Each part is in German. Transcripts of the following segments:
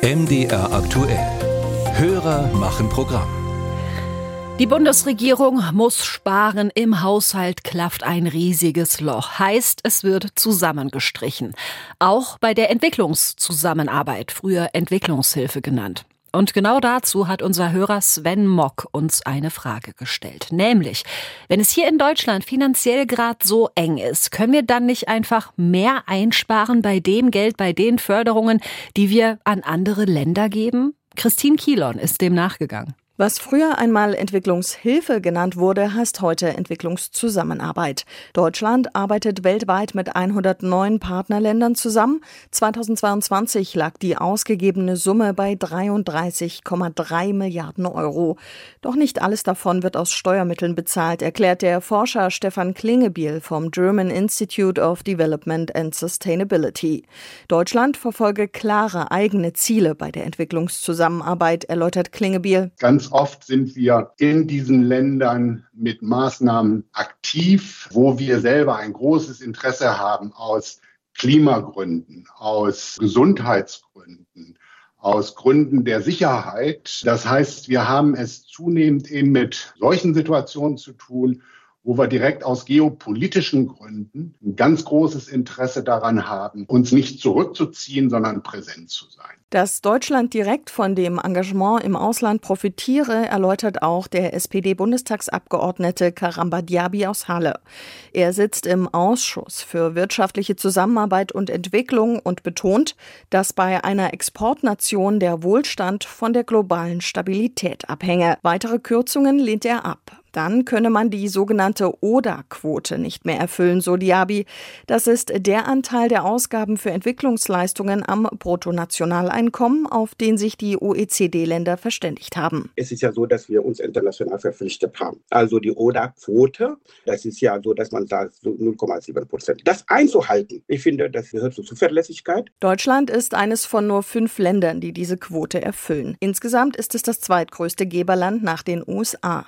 MDR aktuell. Hörer machen Programm. Die Bundesregierung muss sparen. Im Haushalt klafft ein riesiges Loch. Heißt, es wird zusammengestrichen. Auch bei der Entwicklungszusammenarbeit, früher Entwicklungshilfe genannt. Und genau dazu hat unser Hörer Sven Mock uns eine Frage gestellt. Nämlich, wenn es hier in Deutschland finanziell gerade so eng ist, können wir dann nicht einfach mehr einsparen bei dem Geld, bei den Förderungen, die wir an andere Länder geben? Christine Kielon ist dem nachgegangen. Was früher einmal Entwicklungshilfe genannt wurde, heißt heute Entwicklungszusammenarbeit. Deutschland arbeitet weltweit mit 109 Partnerländern zusammen. 2022 lag die ausgegebene Summe bei 33,3 Milliarden Euro. Doch nicht alles davon wird aus Steuermitteln bezahlt, erklärt der Forscher Stefan Klingebiel vom German Institute of Development and Sustainability. Deutschland verfolge klare eigene Ziele bei der Entwicklungszusammenarbeit, erläutert Klingebiel. Ganz oft sind wir in diesen Ländern mit Maßnahmen aktiv, wo wir selber ein großes Interesse haben aus Klimagründen, aus Gesundheitsgründen, aus Gründen der Sicherheit. Das heißt, wir haben es zunehmend eben mit solchen Situationen zu tun, wo wir direkt aus geopolitischen Gründen ein ganz großes Interesse daran haben, uns nicht zurückzuziehen, sondern präsent zu sein. Dass Deutschland direkt von dem Engagement im Ausland profitiere, erläutert auch der SPD-Bundestagsabgeordnete Karamba Diaby aus Halle. Er sitzt im Ausschuss für wirtschaftliche Zusammenarbeit und Entwicklung und betont, dass bei einer Exportnation der Wohlstand von der globalen Stabilität abhänge. Weitere Kürzungen lehnt er ab. Dann könne man die sogenannte ODA-Quote nicht mehr erfüllen, so Diaby. Das ist der Anteil der Ausgaben für Entwicklungsleistungen am Bruttonationaleinkommen, auf den sich die OECD-Länder verständigt haben. Es ist ja so, dass wir uns international verpflichtet haben. Also die ODA-Quote, das ist ja so, dass man sagt, so 0,7 Prozent. Das einzuhalten, ich finde, das gehört zur Zuverlässigkeit. Deutschland ist eines von nur fünf Ländern, die diese Quote erfüllen. Insgesamt ist es das zweitgrößte Geberland nach den USA.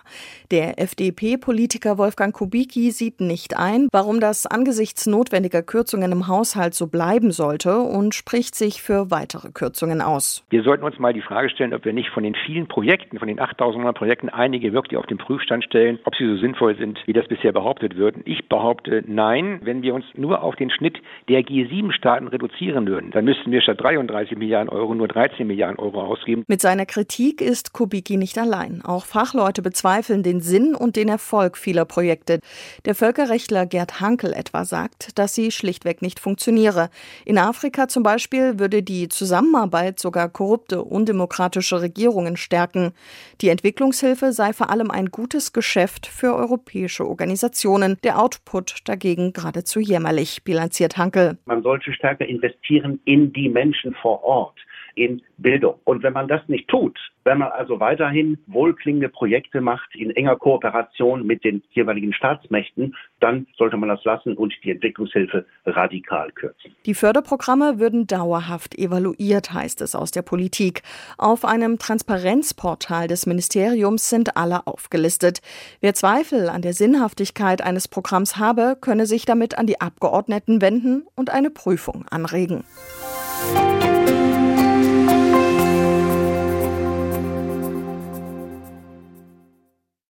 Der FDP-Politiker Wolfgang Kubicki sieht nicht ein, warum das angesichts notwendiger Kürzungen im Haushalt so bleiben sollte und spricht sich für weitere Kürzungen aus. Wir sollten uns mal die Frage stellen, ob wir nicht von den vielen Projekten, von den 8000 Projekten einige wirklich auf den Prüfstand stellen, ob sie so sinnvoll sind, wie das bisher behauptet wird. Ich behaupte nein, wenn wir uns nur auf den Schnitt der G7-Staaten reduzieren würden, dann müssten wir statt 33 Milliarden Euro nur 13 Milliarden Euro ausgeben. Mit seiner Kritik ist Kubicki nicht allein. Auch Fachleute bezweifeln den Sinn Sinn und den Erfolg vieler Projekte. Der Völkerrechtler Gerd Hankel etwa sagt, dass sie schlichtweg nicht funktioniere. In Afrika zum Beispiel würde die Zusammenarbeit sogar korrupte, undemokratische Regierungen stärken. Die Entwicklungshilfe sei vor allem ein gutes Geschäft für europäische Organisationen. Der Output dagegen geradezu jämmerlich, bilanziert Hankel. Man sollte stärker investieren in die Menschen vor Ort in Bildung. Und wenn man das nicht tut, wenn man also weiterhin wohlklingende Projekte macht in enger Kooperation mit den jeweiligen Staatsmächten, dann sollte man das lassen und die Entwicklungshilfe radikal kürzen. Die Förderprogramme würden dauerhaft evaluiert, heißt es aus der Politik. Auf einem Transparenzportal des Ministeriums sind alle aufgelistet. Wer Zweifel an der Sinnhaftigkeit eines Programms habe, könne sich damit an die Abgeordneten wenden und eine Prüfung anregen.